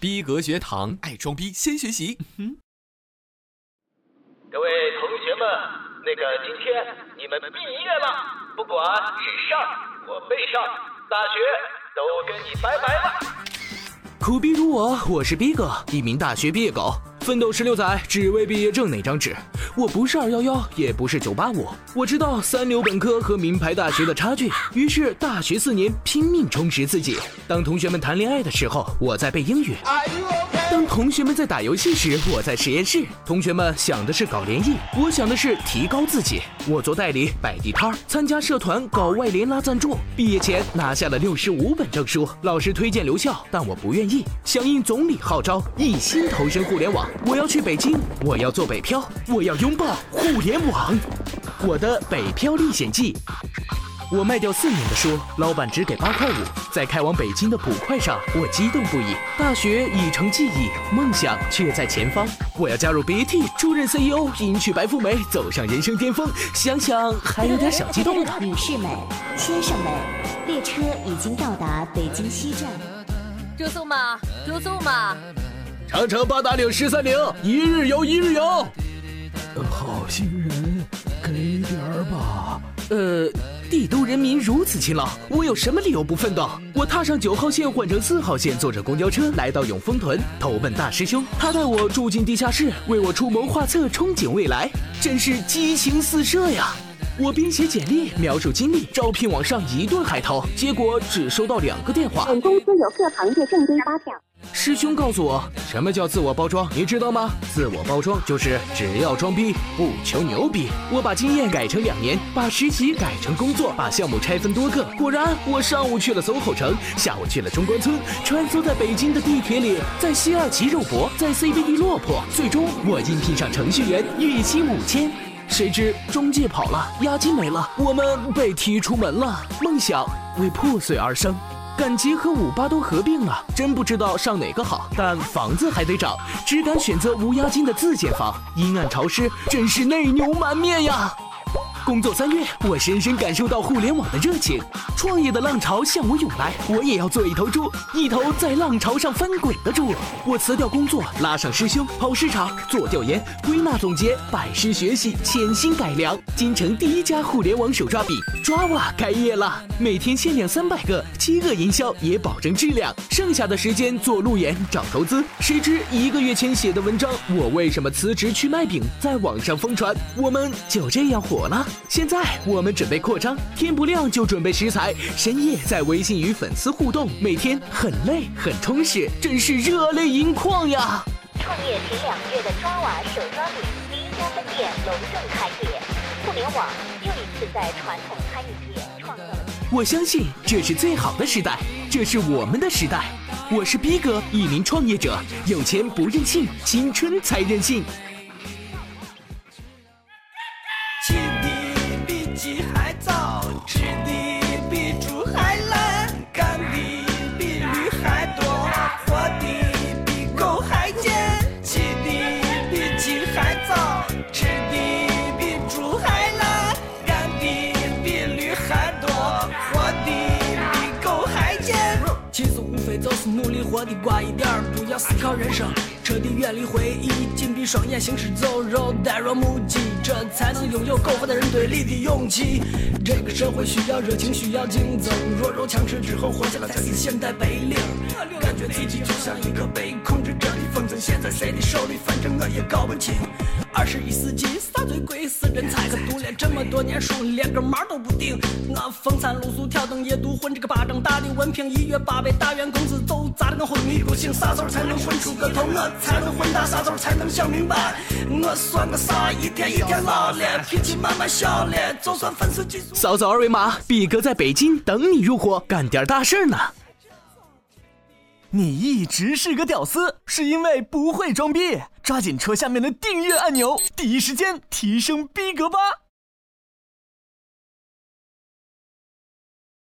逼格学堂，爱装逼先学习。各位同学们，那个今天你们毕业了，不管是上或没上，大学都跟你拜拜了。苦逼如我，我是逼哥，一名大学毕业狗。奋斗十六载，只为毕业证那张纸。我不是二幺幺，也不是九八五。我知道三流本科和名牌大学的差距，于是大学四年拼命充实自己。当同学们谈恋爱的时候，我在背英语；当同学们在打游戏时，我在实验室。同学们想的是搞联谊，我想的是提高自己。我做代理，摆地摊，参加社团，搞外联拉赞助。毕业前拿下了六十五本证书，老师推荐留校，但我不愿意。响应总理号召，一心投身互联网。我要去北京，我要做北漂，我要拥抱互联网。我的北漂历险记。我卖掉四年的书，老板只给八块五。在开往北京的普快上，我激动不已。大学已成记忆，梦想却在前方。我要加入 BAT，出任 CEO，迎娶白富美，走上人生巅峰。想想还有点小激动呢。女士们、先生们，列车已经到达北京西站。住宿吗？住宿吗？长城八达岭十三陵，一日游一日游。好心人，给点儿吧。呃，帝都人民如此勤劳，我有什么理由不奋斗？我踏上九号线换乘四号线，坐着公交车来到永丰屯，投奔大师兄。他带我住进地下室，为我出谋划策，憧憬未来，真是激情四射呀！我编写简历，描述经历，招聘网上一顿海投，结果只收到两个电话。本公司有各行业正规发票。师兄告诉我，什么叫自我包装？你知道吗？自我包装就是只要装逼，不求牛逼。我把经验改成两年，把实习改成工作，把项目拆分多个。果然，我上午去了 SOHO 城，下午去了中关村，穿梭在北京的地铁里，在西二旗肉搏，在 CBD 落魄。最终，我应聘上程序员，月薪五千。谁知中介跑了，押金没了，我们被踢出门了，梦想为破碎而生。赶集和五八都合并了，真不知道上哪个好。但房子还得涨，只敢选择无押金的自建房。阴暗潮湿，真是内牛满面呀！工作三月，我深深感受到互联网的热情，创业的浪潮向我涌来，我也要做一头猪，一头在浪潮上翻滚的猪。我辞掉工作，拉上师兄，跑市场，做调研，归纳总结，拜师学习，潜心改良。京城第一家互联网手抓笔抓娃开业了，每天限量三百个，饥饿营销也保证质量。剩下的时间做路演，找投资。谁知一个月前写的文章，我为什么辞职去卖饼，在网上疯传，我们就这样火了。现在我们准备扩张，天不亮就准备食材，深夜在微信与粉丝互动，每天很累很充实，真是热泪盈眶呀！创业前两个月的抓娃手抓饼第一家分店隆重开业，互联网又一次在传统餐饮业创造了。我相信这是最好的时代，这是我们的时代。我是逼哥，一名创业者，有钱不任性，青春才任性。鸡还早，吃的比猪还懒，干的比驴还多，活的比狗还贱。起的比鸡还早，吃的比猪还懒，干的比驴还多，活的比狗还贱。其实无非就是努力活的乖一点，不要思考人生，彻底远离回忆，双眼，行尸走肉，呆若木鸡，这才能拥有苟活的人堆里的勇气。这个社会需要热情，需要竞争，弱肉强食之后活下来才是现代白领。感觉自己就像一个被控制着的风筝，现在谁的手里，反正我也搞不清。二十一世纪啥最贵？是人才。可读了这么多年书，连个毛都不顶。我风餐露宿，挑灯夜读，混这个巴掌大的文凭，一月八百大员工资，都砸得跟昏迷不醒。啥时候才能混出个头？我才能混大？啥时候才能想明白？我算个啥？一天一天老了，脾气慢慢小了，就算粉丝基数。扫扫二维码，比哥在北京等你入伙，干点大事呢。你一直是个屌丝，是因为不会装逼。抓紧戳下面的订阅按钮，第一时间提升逼格吧！